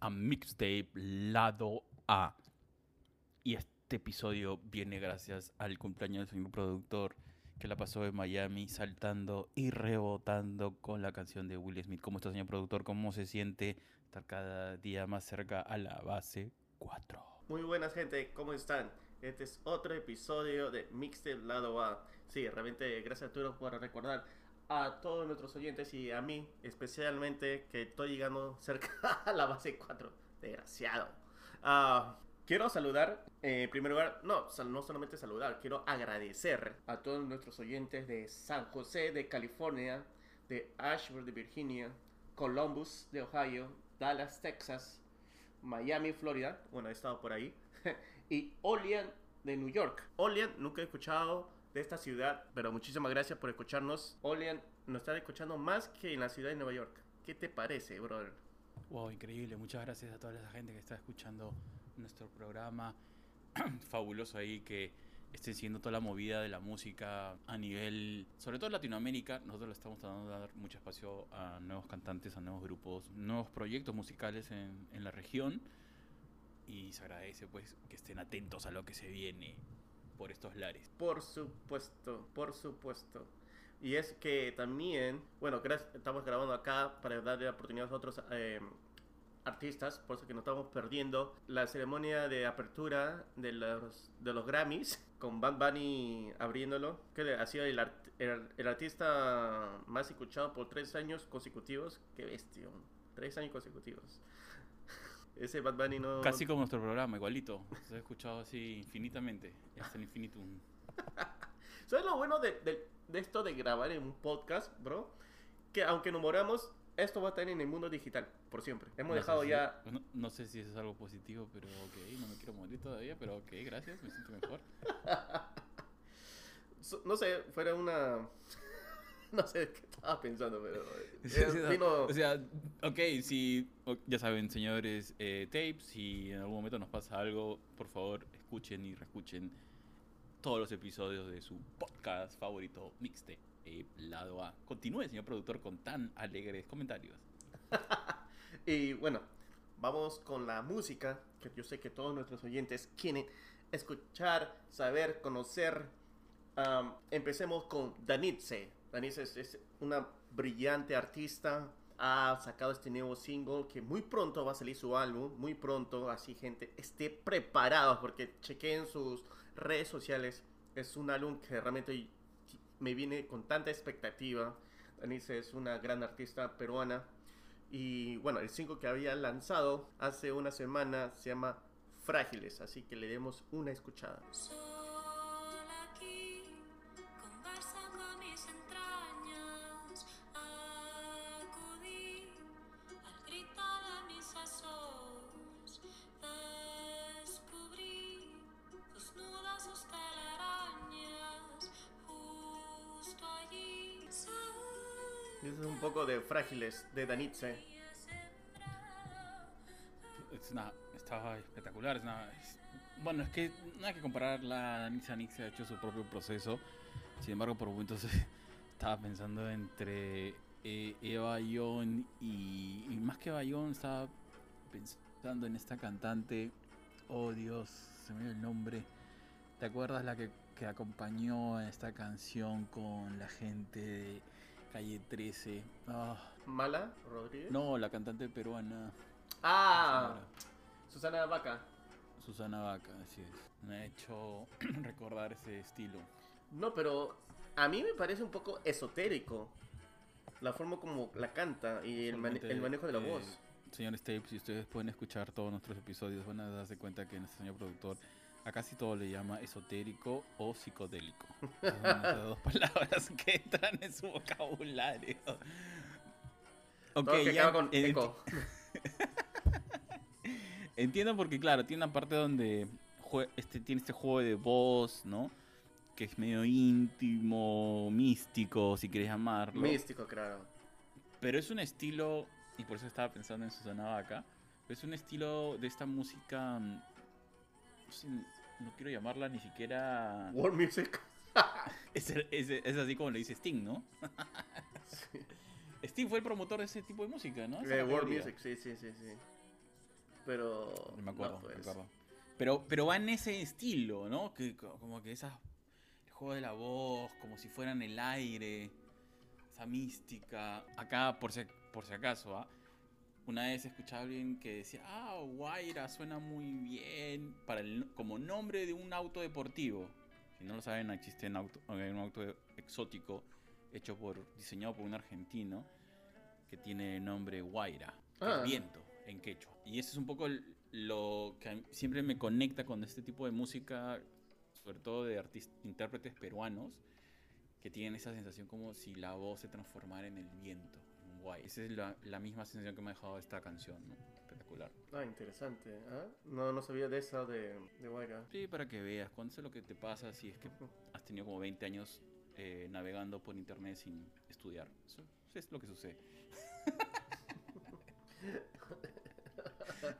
a Mixtape Lado A. Y este episodio viene gracias al cumpleaños del señor productor que la pasó en Miami saltando y rebotando con la canción de Will Smith. ¿Cómo está, señor productor? ¿Cómo se siente estar cada día más cerca a la base 4? Muy buenas gente, ¿cómo están? Este es otro episodio de Mixtape Lado A. Sí, realmente gracias Arturo por recordar a todos nuestros oyentes y a mí especialmente que estoy llegando cerca a la base 4. Desgraciado. Ah, quiero saludar, eh, en primer lugar, no, no solamente saludar, quiero agradecer a todos nuestros oyentes de San José de California, de Ashburn de Virginia, Columbus de Ohio, Dallas, Texas, Miami, Florida, bueno, he estado por ahí, y Olean de New York. Olean, nunca he escuchado de esta ciudad, pero muchísimas gracias por escucharnos. Olean nos está escuchando más que en la ciudad de Nueva York. ¿Qué te parece, brother? Wow, increíble. Muchas gracias a toda esa gente que está escuchando nuestro programa. Fabuloso ahí que estén siguiendo toda la movida de la música a nivel, sobre todo Latinoamérica. Nosotros le estamos tratando de dar mucho espacio a nuevos cantantes, a nuevos grupos, nuevos proyectos musicales en, en la región. Y se agradece pues que estén atentos a lo que se viene por estos lares. Por supuesto, por supuesto. Y es que también, bueno, estamos grabando acá para darle oportunidad a otros eh, artistas, por eso que nos estamos perdiendo la ceremonia de apertura de los, de los Grammys, con Bad Bunny abriéndolo, que ha sido el, artista más escuchado por tres años consecutivos. Qué bestia, tres años consecutivos. Ese Bad Bunny no. Casi como nuestro programa, igualito. Se ha escuchado así infinitamente, hasta el infinitum. ¿Sabes lo bueno de, esto de grabar en un podcast, bro? Que aunque nos moramos, esto va a estar en el mundo digital, por siempre. Hemos dejado ya. no, sé si eso es algo positivo, pero ok, no me quiero morir todavía, pero ok, gracias, me siento mejor. no sé, fuera una. no sé qué estaba pensando, pero. O sea, ok, si. Ya saben, señores, eh, tapes, si en algún momento nos pasa algo, por favor, escuchen y reescuchen todos los episodios de su podcast favorito, Mixte, eh, Lado A. Continúe, señor productor, con tan alegres comentarios. y bueno, vamos con la música, que yo sé que todos nuestros oyentes quieren escuchar, saber, conocer. empecemos con Danitze Danisa es, una brillante artista. Ha sacado este nuevo single que muy pronto va a salir su álbum. Muy pronto. Así, gente, esté preparados porque chequeen sus redes sociales. Es un álbum que realmente me viene con tanta expectativa. Danisa es una gran artista peruana. Y bueno, el single que había lanzado hace una semana se llama Frágiles. Así que le demos una escuchada. De Danitze. Es estaba espectacular. bueno, es que no hay que comparar. La Danitze Danitze ha hecho su propio proceso. Sin embargo, por momentos estaba pensando entre eh, Eva Young y, y, más que Eva Young, estaba pensando en esta cantante. Oh Dios, se me dio el nombre. ¿Te acuerdas la que, que acompañó esta canción con la gente Calle 13. Ah. ¿Mala Rodríguez? No, la cantante peruana. Ah, Susana Vaca. Susana Vaca, así es. Me ha hecho recordar ese estilo. No, pero a mí me parece un poco esotérico la forma como la canta y el, manejo de la eh, voz. Señor Stapes, si ustedes pueden escuchar todos nuestros episodios, van a darse cuenta que nuestro señor productor a casi todo le llama esotérico o psicodélico. Las dos palabras que entran en su vocabulario. Ok, ya. Con Entiendo porque, claro, tiene una parte donde este, tiene este juego de voz, ¿no? Que es medio íntimo, místico, si quieres llamarlo. Místico, claro. Pero es un estilo, y por eso estaba pensando en Susana Vaca, es un estilo de esta música no, quiero llamarla ni siquiera... World Music. es, así como le dice Sting, ¿no? Sting fue el promotor de ese tipo de música, ¿no? De World Music, sí, sí, sí, sí. pero... Me acuerdo, no, pues. me acuerdo. Pero, pero va en ese estilo, ¿no? Que co- como que esas el juego de la voz, como si fueran el aire, esa mística. Acá, por si, por si acaso, ¿ah? Una vez escuché a alguien que decía, ah, Guaira suena muy bien para el, como nombre de un auto deportivo. Si no lo saben, existe un auto, hay un auto exótico hecho por, diseñado por un argentino que tiene el nombre Guaira, que Ah. viento en quechua. Y eso es un poco el- lo que siempre me conecta con este tipo de música, sobre todo de artistas, intérpretes peruanos, que tienen esa sensación como si la voz se transformara en el viento, en guay. Esa es la, la misma sensación que me ha dejado esta canción, ¿no? Espectacular. Ah, interesante. ¿ah? No, no sabía de esa de, de Guaira. Sí, para que veas, cuando es lo que te pasa si es que has tenido como 20 años eh, navegando por internet sin estudiar. Eso, eso es lo que sucede.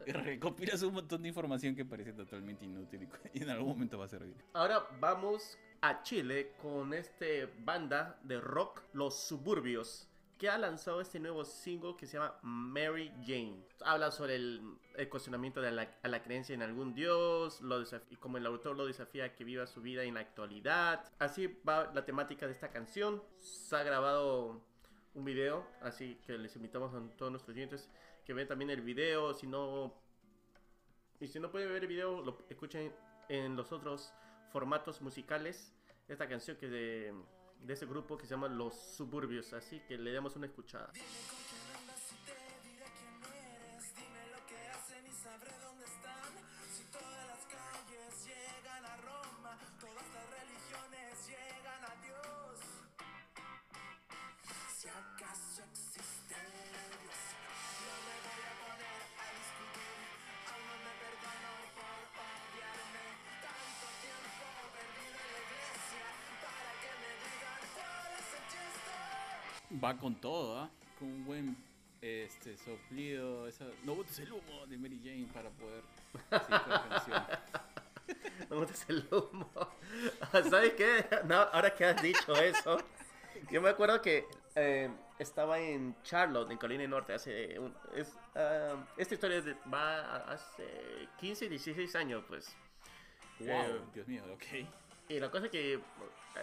Recopilas un montón de información que parece totalmente inútil y en algún momento va a servir. Ahora vamos a Chile con este banda de rock, Los Suburbios, que ha lanzado este nuevo single que se llama Mary Jane. Habla sobre el, cuestionamiento de la, creencia en algún dios, y como el autor lo desafía a que viva su vida en la actualidad. Así va la temática de esta canción. Se ha grabado un video, así que les invitamos a todos nuestros oyentes que vean también el video. Si no y si no pueden ver el video, lo escuchen en los otros formatos musicales. Esta canción que de, de ese grupo que se llama Los Suburbios. Así que le damos una escuchada. Si acaso existe Va con todo, ¿ah? Con un buen este, soplido. Esa... No botes el humo de Mary Jane para poder seguir con la canción. No botes el humo. ¿Sabes qué? No, ahora que has dicho eso, yo me acuerdo que eh, estaba en Charlotte, en Carolina del Norte, hace un- es, ah, esta historia de- va a- hace 15, 16 años, pues. Wow, Eh, Dios mío, ok. Y la cosa es que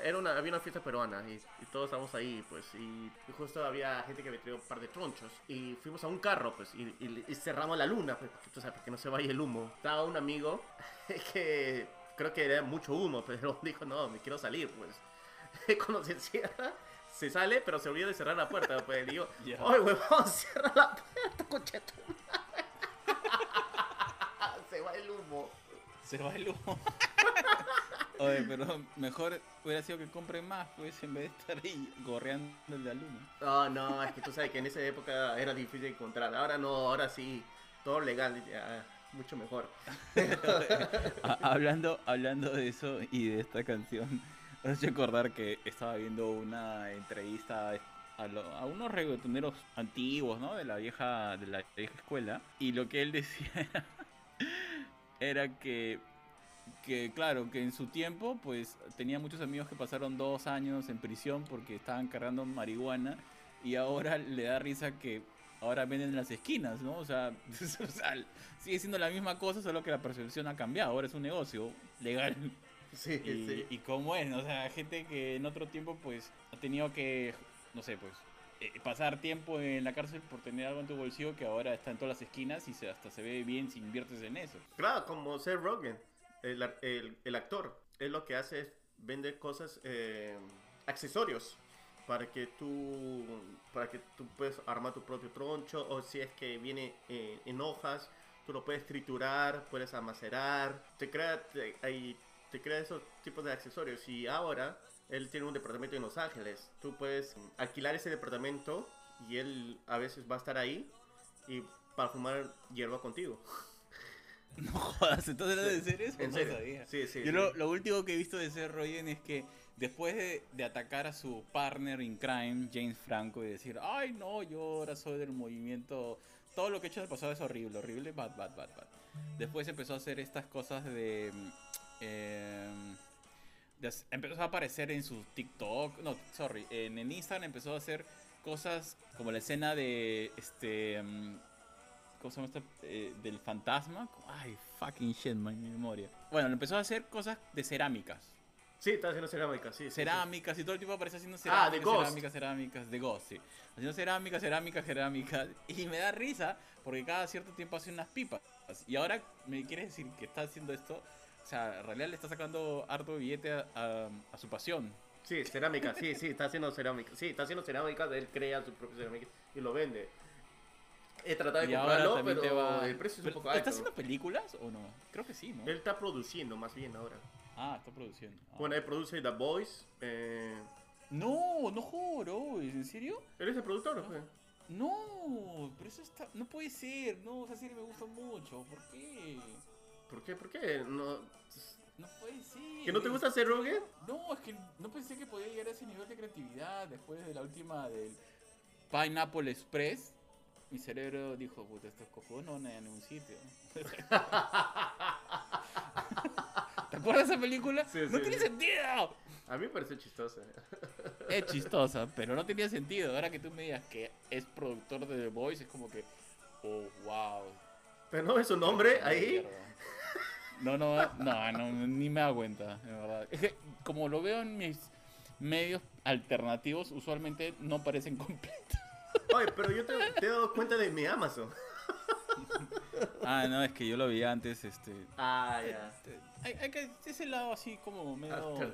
era una, había una fiesta peruana y, y todos estábamos ahí, pues, y, y justo había gente que me traía un par de tronchos y fuimos a un carro, pues, y, cerramos la luna, pues, porque, tú sabes, que no se vaya el humo. Estaba un amigo que creo que era mucho humo, pero dijo, no, me quiero salir, pues. Y cuando se cierra, se sale, pero se olvida de cerrar la puerta, pues, digo, Ya. ¡ay, huevón, cierra la puerta, concheto! se va el humo. Se va el humo. Oye, pero mejor hubiera sido que compren más, pues, en vez de estar ahí gorreando el de humo. No, no, es que tú sabes que en esa época era difícil encontrar. Ahora no, ahora sí, todo legal, ya, mucho mejor. Ha- hablando, hablando de eso y de esta canción, me hace acordar que estaba viendo una entrevista a, lo- a unos reggaetoneros antiguos, ¿no? De la vieja, de la vieja escuela. Y lo que él decía era, era que, que, claro, que en su tiempo, pues, tenía muchos amigos que pasaron dos años en prisión porque estaban cargando marihuana. Y ahora le da risa que ahora venden en las esquinas, ¿no? O sea, o sea, sigue siendo la misma cosa, solo que la percepción ha cambiado. Ahora es un negocio legal. Sí, Y, sí. y cómo es, o sea, gente que en otro tiempo, pues, ha tenido que, no sé, pues, eh, pasar tiempo en la cárcel por tener algo en tu bolsillo que ahora está en todas las esquinas y se, hasta se ve bien si inviertes en eso. Claro, como Seth Rogen, el, el, el actor, él lo que hace es vender cosas, eh, accesorios, para que tú para que tú puedas armar tu propio troncho, o si es que viene eh, en hojas, tú lo puedes triturar, puedes amacerar, te crea, te, te crea esos tipos de accesorios. Y ahora él tiene un departamento en Los Ángeles, tú puedes alquilar ese departamento y él a veces va a estar ahí y para fumar hierba contigo. No jodas, entonces debe de ser eso. En no serio. sabía. Sí, sí. Yo lo, lo último que he visto de Seth Rogen es que después de, de atacar a su partner in crime, James Franco, y decir, ay no, yo ahora soy del movimiento, todo lo que he hecho en el pasado es horrible, horrible, bad, bad, bad, bad. Después empezó a hacer estas cosas de... mm, em, de empezó a aparecer en su TikTok, no, sorry, en, en Instagram empezó a hacer cosas como la escena de este... mm, ¿cómo se llama esta? Eh, del fantasma. Ay, fucking shit, man, mi memoria. Bueno, empezó a hacer cosas de cerámicas. Sí, está haciendo cerámica, sí. sí, sí. Cerámicas y todo el tiempo aparece haciendo Ah, de cerámicas, Ghost. cerámicas, cerámicas, de Ghost, sí. Haciendo cerámicas, cerámicas, cerámicas. Y me da risa porque cada cierto tiempo hace unas pipas. Y ahora me quieres decir que está haciendo esto. O sea, en realidad le está sacando harto billete a, a- a su pasión. Sí, cerámica, sí, sí, está haciendo cerámica. Sí, está haciendo cerámica, él crea su propia cerámica y lo vende. He tratado de Y comprarlo, pero te va. el precio es un poco ¿Está alto. haciendo películas o no? Creo que sí, ¿no? Él está produciendo más bien ahora. Ah, está produciendo. Ah. Bueno, él produce The Boys. Eh... No, no juro, ¿en serio? Él es el productor, pues. No, pero eso está. No puede ser, no, esa serie me gusta mucho. ¿Por qué? ¿Por qué? ¿Por qué? No... No puede ser. ¿Que no te gusta hacer Rogue? No, es que no pensé que podía llegar a ese nivel de creatividad después de la última del Pineapple Express. Mi cerebro dijo, puta, estos cojudos no van a ir a ningún sitio. ¿Te acuerdas de esa película? Sí, no sí, tiene sí. sentido. A mí me parece chistosa. Es chistosa, pero no tenía sentido. Ahora que tú me digas que es productor de The Voice, es como que, oh, wow. Pero no es su nombre ahí. No, no, no, no, ni me da cuenta, de verdad. Es que como lo veo en mis medios alternativos, usualmente no parecen completos. Oye, pero yo te, te he dado cuenta de mi Amazon. Ah, no, es que yo lo vi antes, este... Ah, ya. Hay, hay que, ese lado así como medio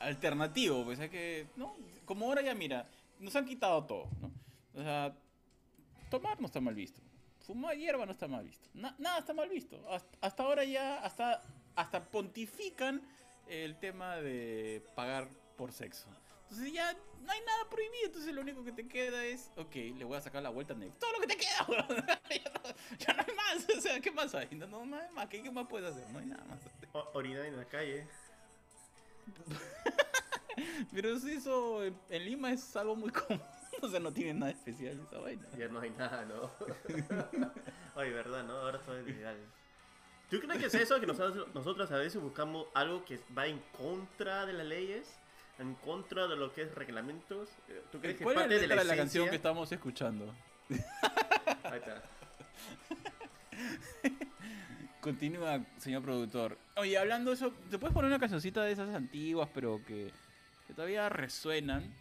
alternativo, pues hay que, ¿no? Como ahora ya mira, nos han quitado todo, ¿no? O sea, tomar no está mal visto. Fumar hierba no está mal visto. Na- nada está mal visto. Hasta, hasta ahora ya, hasta, hasta pontifican el tema de pagar por sexo. Entonces ya no hay nada prohibido, entonces lo único que te queda es, ok, le voy a sacar la vuelta a Netflix. Todo lo que te queda, weón. ya, no, ya no hay más, o sea, ¿qué más hay? No, no, no hay más, ¿Qué, qué más puedes hacer? No hay nada más. O- orinar en la calle. Pero eso en, en Lima es algo muy común. O sea, no tiene nada especial esa vaina. Ya no hay nada, ¿no? Oye, verdad, ¿no? Ahora todo es legal. ¿Tú crees que es eso? Que nosotros, nosotros a veces buscamos algo que va en contra de las leyes, en contra de lo que es reglamentos. Eh, ¿Tú crees que es ¿Cuál es parte la de la, de la canción que estamos escuchando? Ahí está. Continúa, señor productor. Oye, hablando de eso, ¿te puedes poner una cancioncita de esas antiguas, pero que, que todavía resuenan?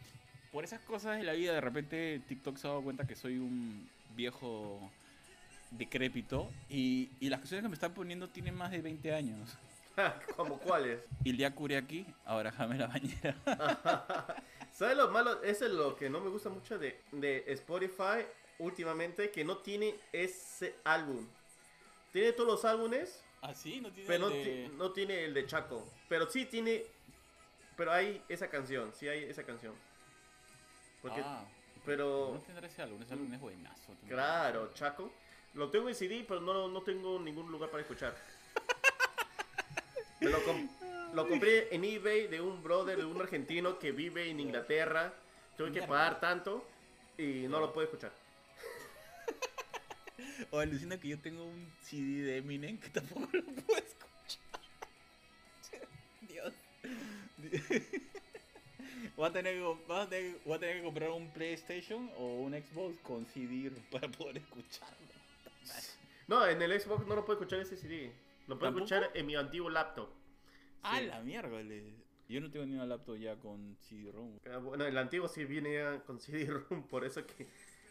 Por esas cosas de la vida, de repente TikTok se ha dado cuenta que soy un viejo decrépito y, y las canciones que me están poniendo tienen más de 20 años. ¿Como cuáles? Ilia Kuriaki, ahora Jame la bañera. ¿Sabes lo malo? Eso es lo que no me gusta mucho de, de Spotify últimamente, que no tiene ese álbum. Tiene todos los álbumes, ¿Ah, sí? ¿No tiene pero no, el de- no tiene el de Chaco. Pero sí tiene... Pero hay esa canción, sí hay esa canción. Porque, Ah, pero... no tendrá ese álbum, ese álbum es buenazo. Claro, Chaco. Lo tengo en CD, pero no, no tengo ningún lugar para escuchar. Lo, com- lo compré en eBay de un brother, de un argentino que vive en Inglaterra. Tuve que pagar tanto y no lo puedo escuchar. O alucina que yo tengo un CD de Eminem que tampoco lo puedo escuchar. Dios. Voy a, tener que, voy, a tener, voy a tener que comprar un PlayStation o un Xbox con CD para poder escucharlo. No, en el Xbox no lo puedo escuchar ese CD. Lo puedo ¿Tampoco? escuchar en mi antiguo laptop. Ah, Sí. la mierda. Yo no tengo ni una laptop ya con CD-ROM. Ah, Bueno, el antiguo sí viene ya con CD-ROM, por eso que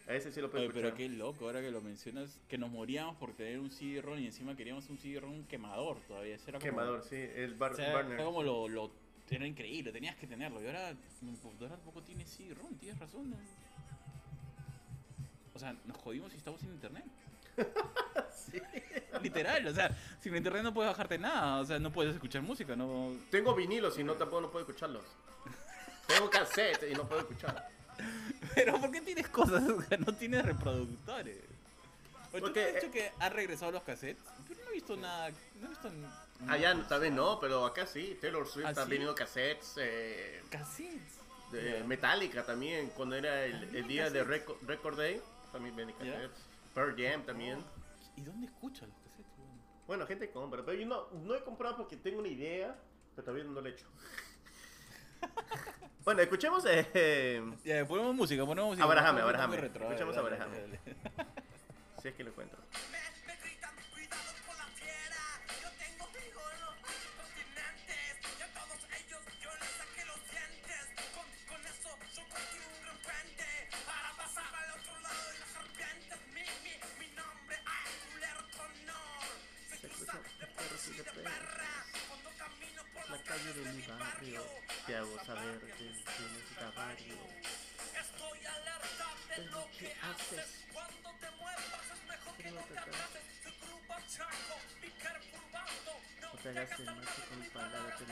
a ese sí lo puedo Oye, pero escuchar. qué loco, ahora que lo mencionas, que nos moríamos por tener un CD-ROM y encima queríamos un CD-ROM quemador todavía. Eso era como- Quemador, sí, el bar O sea, burner. era como lo, lo era increíble, tenías que tenerlo. Y ahora mi computadora tampoco tiene CD-ROM, tienes razón. ¿no? O sea, nos jodimos si estamos sin internet. Literal, o sea, sin internet no puedes bajarte nada, o sea, no puedes escuchar música, no. Tengo vinilos y no tampoco no puedo escucharlos. Tengo cassette y no puedo escuchar. Pero ¿por qué tienes cosas? O sea, no tienes reproductores. ¿Tú Porque, me has dicho eh, que han regresado los cassettes? Pero no he visto nada, no he visto n- Allá tal vez no, pero acá sí. Taylor Swift ¿Ah, ha sí? venido cassettes. Eh, cassettes. de. Metallica también, cuando era el, el día de Record, Day. También venía cassettes. Pearl Jam también. ¿Y dónde escuchas los? Bueno, gente compra, pero yo no, no he comprado porque tengo una idea, pero todavía no lo he hecho. bueno, escuchemos. Eh, Ya, ponemos música, ponemos música. Abraham, Abraham. Escuchemos Abraham. Si es que lo encuentro. te hagas el macho con palabras del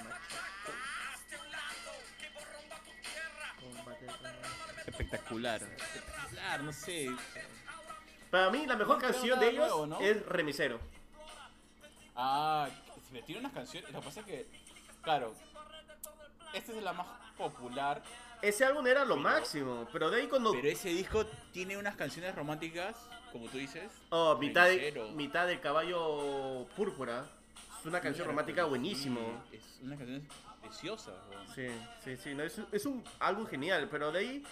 Espectacular. Espectacular, no sé. Para mí, la mejor No canción de ellos nuevo, ¿no? es Remisero. Ah, si me tiro unas canciones. Lo que pasa es que, claro, esta es la más popular. Ese álbum era lo Pero- máximo, pero de ahí cuando. Pero ese disco tiene unas canciones románticas, como tú dices. Oh, mitad de, mitad de caballo púrpura. Es una canción romántica buenísimo. Es una canción preciosa. Sí, sí, sí. no, es, es un álbum genial, pero de ahí,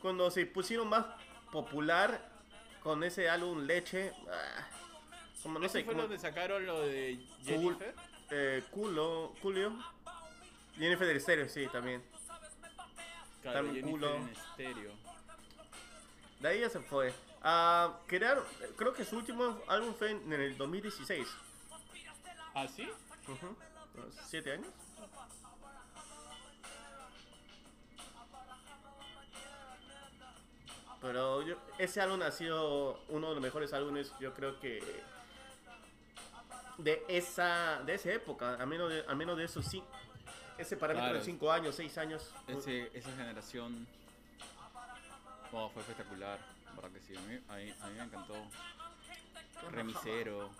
cuando se pusieron más popular con ese álbum Leche, ah, como no ¿Ese sé, fue como, donde sacaron lo de Jennifer? eh, culo, Julio, Jennifer del Estéreo, sí, también. Claro, Jennifer culo. en estéreo. De ahí ya se fue. Ah, crearon, creo que su último álbum fue en, en el 2016. ¿Ah, sí? Unos ¿Siete años? Pero yo- ese álbum ha sido uno de los mejores álbumes, yo creo que de esa de esa época, a menos de, a menos de esos sí, ese parámetro Claro. de 5 años, 6 años. Ese, esa generación oh, fue espectacular. ¿Verdad que sí? A mí, a mí, a mí me encantó. Remisero.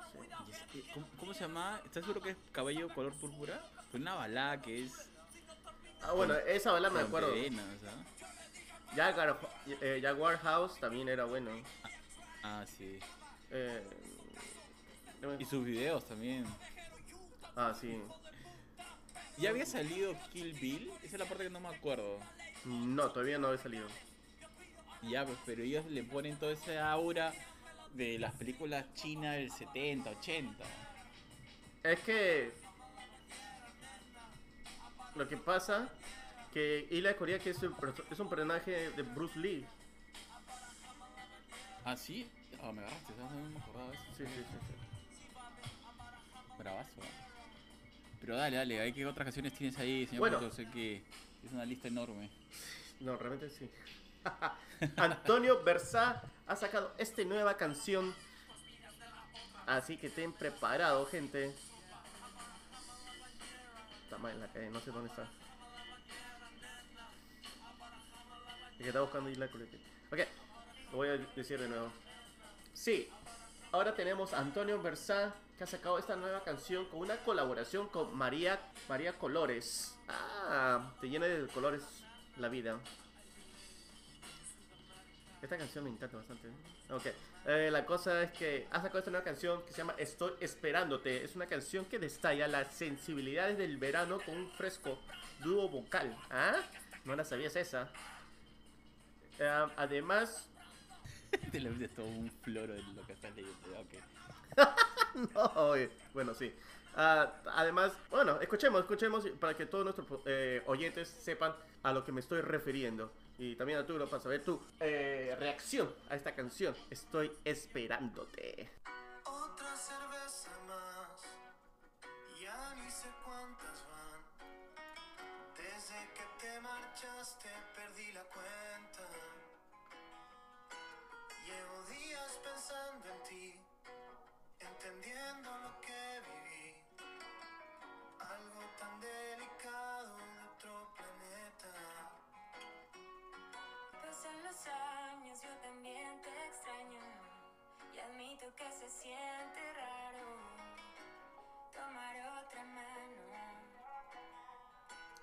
Eh, ¿Cómo, cómo se llama? ¿Estás seguro que es cabello color púrpura? Fue una balada que es. Ah, bueno, esa balada me con acuerdo. venas, ¿ah? Jaguar, eh, Jaguar House también era bueno. Ah, sí. Eh, Y sus videos también. ah, sí. ¿Ya había salido Kill Bill? Esa es la parte que no me acuerdo. No, todavía no había salido. Ya, pues, pero ellos le ponen toda esa aura de las películas chinas del 70, 80. Es que lo que pasa que Ila Corea que es un, perso- es un personaje de Bruce Lee. ¿Ah, sí? Ah, me agarraste, ¿sabes? No me acordaba de eso. Sí, sí, sí, sí. Bravazo. Pero dale, dale, ¿hay qué otras canciones tienes ahí, señor? Bueno. Puto? sé que es una lista enorme. No, realmente sí. Antonio Versa ha sacado esta nueva canción. Así que estén preparados, gente. Está mal en la calle, no sé dónde está. Es que está buscando Isla Colete. Ok, lo voy a decir de nuevo. Sí, ahora tenemos a Antonio Versa que ha sacado esta nueva canción con una colaboración con María, María Colores. Ah, te llena de colores la vida. Esta canción me encanta bastante. Ok, eh, la cosa es que ha sacado esta nueva canción que se llama Estoy Esperándote. Es una canción que destalla las sensibilidades del verano con un fresco dúo vocal. ¿Ah? No la sabías esa. Eh, además, Te lo es todo un floro de lo que estás leyendo. Ok. No, eh, bueno, sí. Ah, además, bueno, escuchemos, escuchemos para que todos nuestros eh, oyentes sepan a lo que me estoy refiriendo. Y también a tú, para saber tu eh, reacción a esta canción. Estoy esperándote. Pasan los años, yo también te extraño. Y admito que se siente raro tomar otra mano.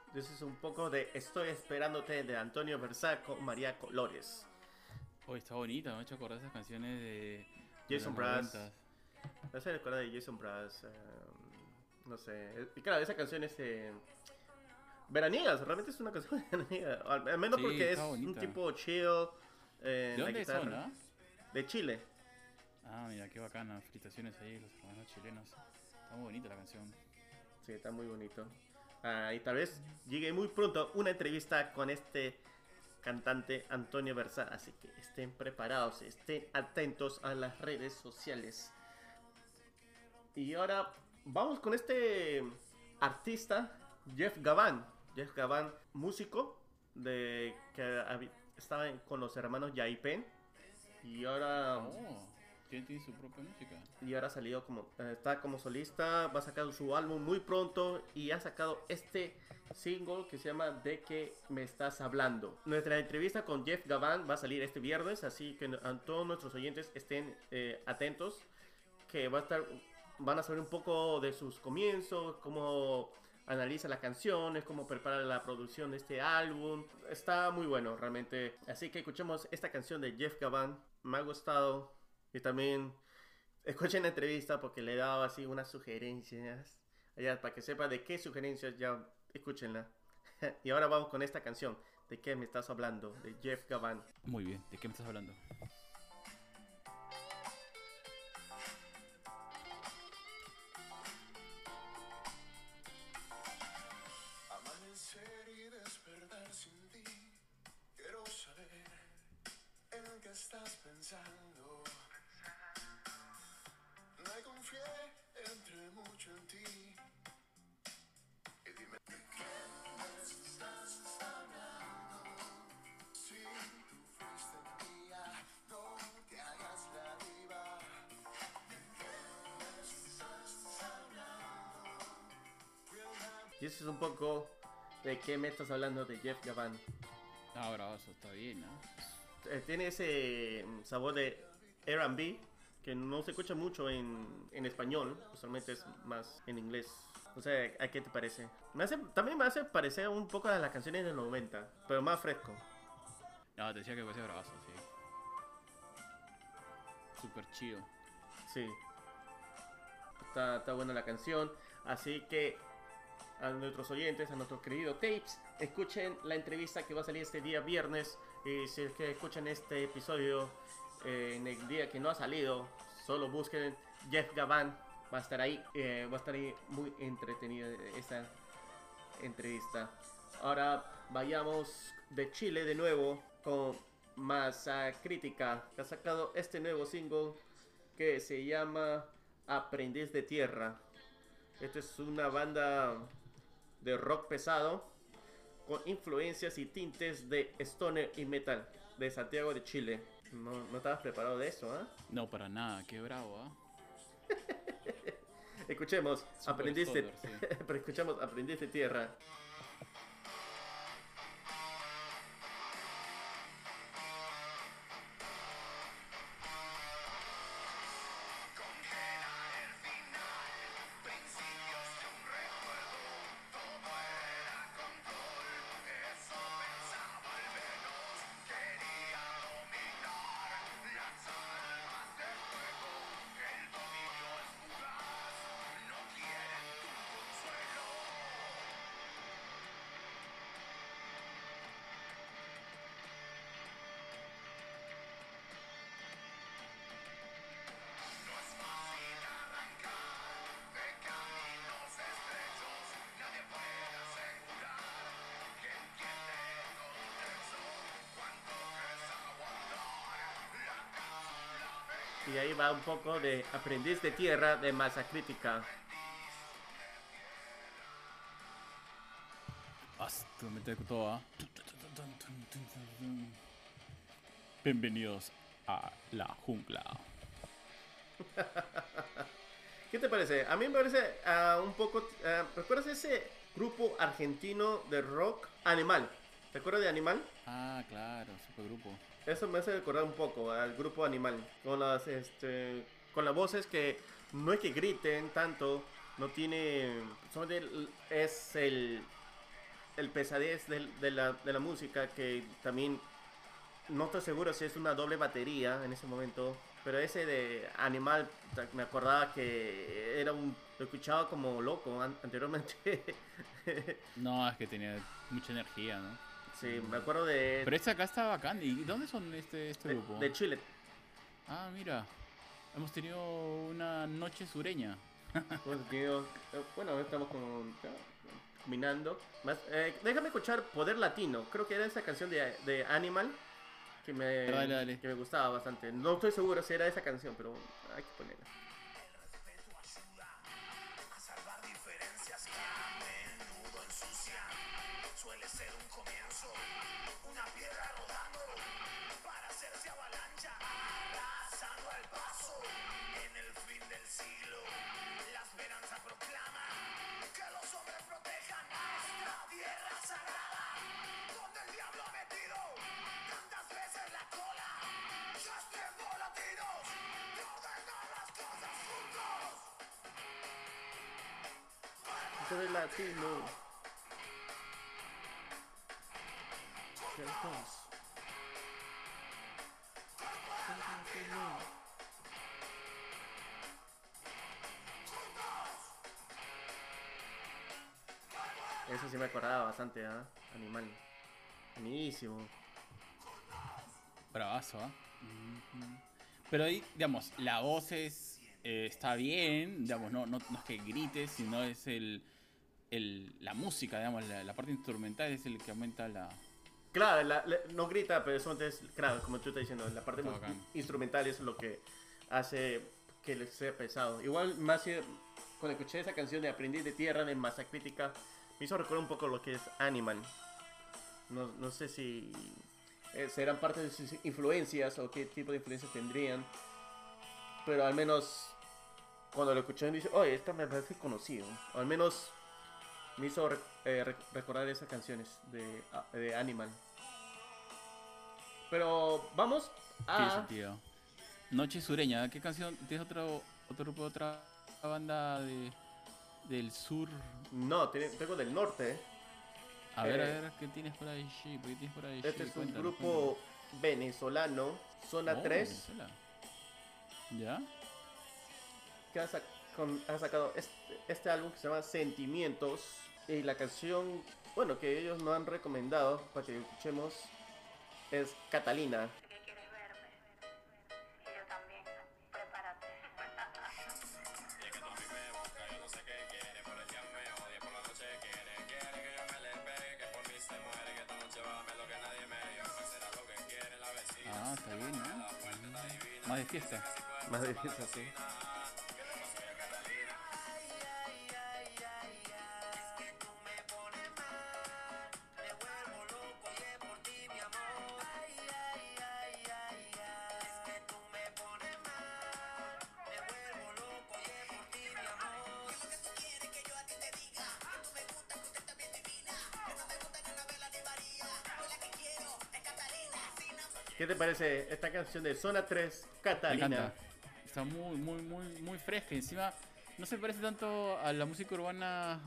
Entonces es un poco de Estoy esperándote de Antonio Versaco, María Colores. Oh, está bonita, me ha hecho acordar esas canciones de. Jason Brass. 90s. No sé, recuerda de Jason Brass. eh, no sé. Y claro, esa canción es. Eh, veraniega, realmente es una canción veraniega. Al, al menos Sí, porque es está un bonita. tipo chill. eh, ¿De dónde son, ah? De Chile. Ah, mira, qué bacana. Felicitaciones ahí, los hermanos chilenos. Está muy bonita la canción. Sí, está muy bonito. Ah, y tal vez llegue muy pronto una entrevista con este cantante Antonio Versa. Así que estén preparados, estén atentos a las redes sociales. Y ahora vamos con este artista, Jeff Gavan. Jeff Gavan, músico de que estaba con los hermanos Yaipen. Y ahora Oh, tiene, su propia música. y ahora ha salido como eh, está como solista, va a sacar su álbum muy pronto y ha sacado este single que se llama De qué me estás hablando. Nuestra entrevista con Jeff Gavan va a salir este viernes, así que a todos nuestros oyentes estén eh, atentos que va a estar van a saber un poco de sus comienzos, cómo analiza las canciones, cómo prepara la producción de este álbum. Está muy bueno realmente. Así que escuchemos esta canción de Jeff Gavan. Me ha gustado y también Escuchen la entrevista porque le he dado así unas sugerencias. Ya, para que sepa de qué sugerencias, ya escúchenla. y ahora vamos con esta canción. ¿De qué me estás hablando? De Jeff Gavan. Muy bien, ¿de qué me estás hablando? Y eso es un poco de qué me estás hablando de Jeff Gavan. Ah, bravazo, está bien, ¿no? Eh, tiene ese mm, sabor de R&B que no se escucha mucho en, en español. Usualmente es más en inglés. O sea, ¿a qué te parece? Me hace, también me hace parecer un poco a las canciones de los 90, pero más fresco. No, te decía que parecía bravazo, sí. Super chido. Sí. Está, está buena la canción. Así que a nuestros oyentes, a nuestros queridos tapes, escuchen la entrevista que va a salir este día viernes. Y si es que escuchan este episodio eh, en el día que no ha salido, solo busquen Jeff Gavan. Va a estar ahí. eh, va a estar muy entretenida esa entrevista. Ahora vayamos de Chile de nuevo con Masa Crítica, que ha sacado este nuevo single que se llama Aprendiz de Tierra. Esta es una banda de rock pesado con influencias y tintes de stoner y metal de Santiago de Chile. No, no estabas preparado de eso, ¿ah? No, para nada, qué bravo, ¿ah? Escuchemos Super Aprendiz de, stoner, sí. pero escuchamos Aprendiz de Tierra. Y ahí va un poco de Aprendiz de Tierra de Masa Crítica. ¿ah? Bienvenidos a la jungla. ¿Qué te parece? A mí me parece ah, un poco... ah, ¿Recuerdas ese grupo argentino de rock Animal? ¿Te acuerdas de Animal? Ah, claro, supergrupo. Eso me hace recordar un poco al grupo Animal. Con las, este, con las voces que no es que griten tanto, no tiene... el- es el, el pesadez del- de, la, de la música que también... No estoy seguro si es una doble batería en ese momento. Pero ese de Animal, me acordaba que era un... Lo escuchaba como loco an- anteriormente. No, es que tenía mucha energía, ¿no? Sí, me acuerdo de... Pero este acá está bacán. ¿Y dónde son este, este de, grupo? de Chile. Ah, mira. hemos tenido una noche sureña. Hemos tenido- eh, bueno, estamos con. Más, eh, déjame escuchar Poder Latino. Creo que era esa canción de, de Animal que me, Dale, dale. que me gustaba bastante. No estoy seguro si era esa canción, pero hay que ponerla. Suele ser un comienzo, una piedra rodando para hacerse avalancha, arrasando al paso. En el fin del siglo, la esperanza proclama que los hombres protejan nuestra tierra sagrada, donde el diablo ha metido tantas veces la cola. Ya es tiempo latinos de ordenar las cosas juntos. Eso sí me acordaba bastante, ¿ah? Animal. Buenísimo. Bravazo, ¿ah? Ujú. Pero ahí, digamos, la voz es, eh, está bien, digamos, no, es que grites, sino es el, la música, digamos, la parte instrumental es el que aumenta la... Claro, la- la- no grita, pero eso es, claro, como tú estás diciendo, la parte instrumental es lo que hace que le sea pesado. Igual, más cuando escuché esa canción de Aprendiz de Tierra de Masa Crítica, me hizo recordar un poco lo que es Animal. No, no sé si eh, serán parte de sus influencias o qué tipo de influencias tendrían, pero al menos cuando lo escuché, dice, oye, esta me parece conocido. O al menos me hizo rec- eh, rec- recordar esas canciones de, a- de Animal. Pero vamos Tiene a... sentido. Noche Sureña, ¿qué canción? ¿Tienes otro, otro grupo, otra banda de, del sur? No, tiene- tengo del norte. A ver, a Eh, ver, ¿qué tienes por ahí? ¿Qué tienes por ahí? Este Sí, es un cuéntanos, grupo venezolano, Zona. Oh, 3, Venezuela. ¿Ya? que ha, sac- con- ha sacado este, este álbum que se llama Sentimientos. Y la canción, bueno, que ellos nos han recomendado para que escuchemos es Catalina. Ah, está bien, ¿no? Más de fiesta. Más de eso, sí. Parece esta canción de Zona 3, Me Catalina? Está muy, muy, muy, muy fresca. Encima, no se parece tanto a la música urbana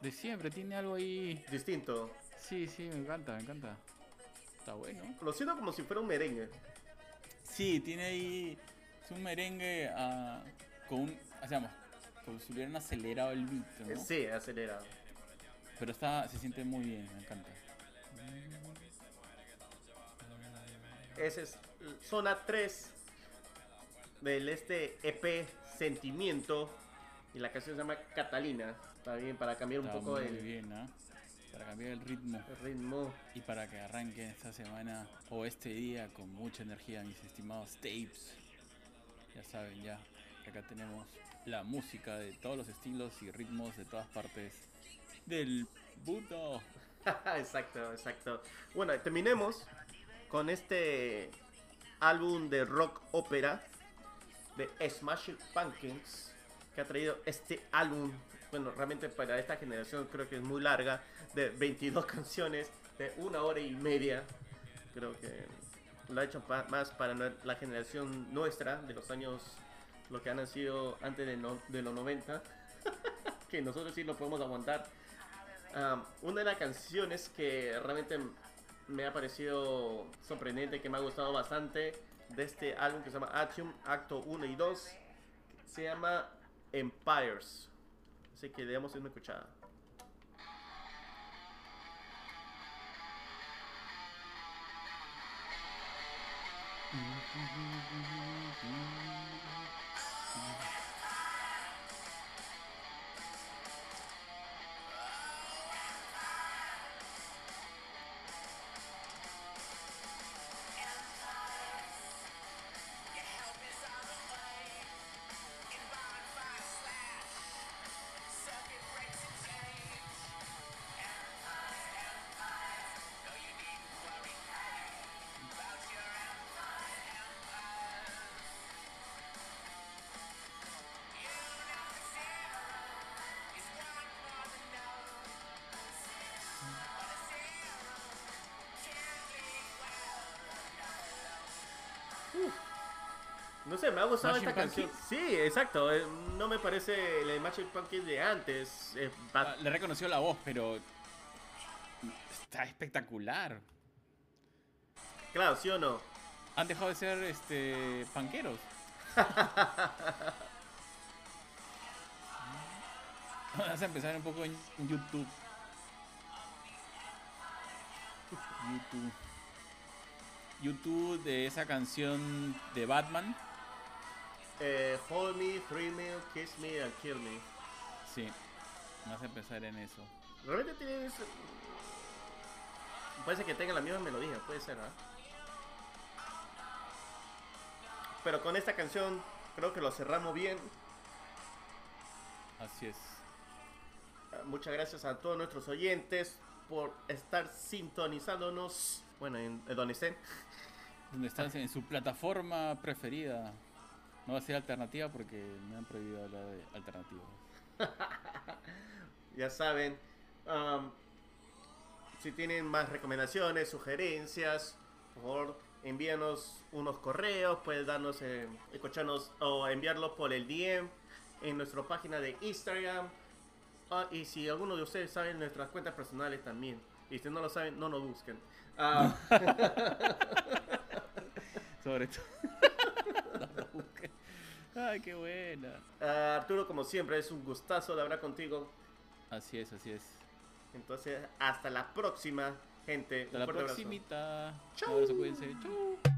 de siempre. Tiene algo ahí. Distinto. Sí, sí, me encanta, me encanta. Está bueno. Lo siento como si fuera un merengue. Sí, tiene ahí. Es un merengue ah, con un. Hacemos. Como si hubieran acelerado el beat, ¿no? Sí, acelerado. Pero está, se siente muy bien, me encanta. Ese es Zona 3 del este EP Sentimiento. Y la canción se llama Catalina. Está bien, para cambiar un Está poco muy el, bien, ¿ah? Para cambiar el ritmo. el ritmo. Y para que arranquen esta semana o este día con mucha energía, mis estimados tapes. Ya saben, ya. Acá tenemos la música de todos los estilos y ritmos de todas partes del mundo. exacto, exacto. Bueno, terminemos con este álbum de rock ópera de Smashing Pumpkins que ha traído este álbum. Bueno, realmente para esta generación creo que es muy larga, de 22 canciones, de una hora y media. Creo que lo ha hecho pa- más para la generación nuestra, de los años, lo que han nacido antes de, no- de los 90, que nosotros sí lo podemos aguantar. Um, una de las canciones que realmente me ha parecido sorprendente, que me ha gustado bastante de este álbum que se llama Atrium, Acto 1 y 2, se llama Empires. Así que le damos una escuchada. No sé, me ha gustado esta canción. Sí, exacto. eh, No me parece el Smashing Pumpkins de antes. eh, Ah, Le reconoció la voz, pero está espectacular. Claro, ¿sí o no? Han dejado de ser este panqueros. Vamos a empezar un poco en YouTube. YouTube. YouTube de esa canción de Batman. Eh, hold me, thrill me, kiss me and kill me. Sí. Vamos a empezar en eso. Realmente Puede ser que tengan la misma melodía, puede ser, ¿ah? Pero con esta canción creo que lo cerramos bien. Así es. Ah, Muchas gracias a todos nuestros oyentes por estar sintonizándonos. Bueno, en, en donde estén. Donde están en su plataforma preferida. No va a ser alternativa porque me han prohibido hablar de alternativa. Ya saben. am, si tienen más recomendaciones, sugerencias, por favor envíanos unos correos, puedes darnos, eh, escucharnos o enviarlos por el DM en nuestra página de Instagram. Ah, y si alguno de ustedes saben nuestras cuentas personales también. Y si no lo saben, no nos busquen. Ah, Sobre todo. Ay, qué buena. ah, Arturo, como siempre, es un gustazo de hablar contigo. Así es, así es. Entonces, hasta la próxima, gente. Hasta Un la. Un abrazo, cuídense. Chau.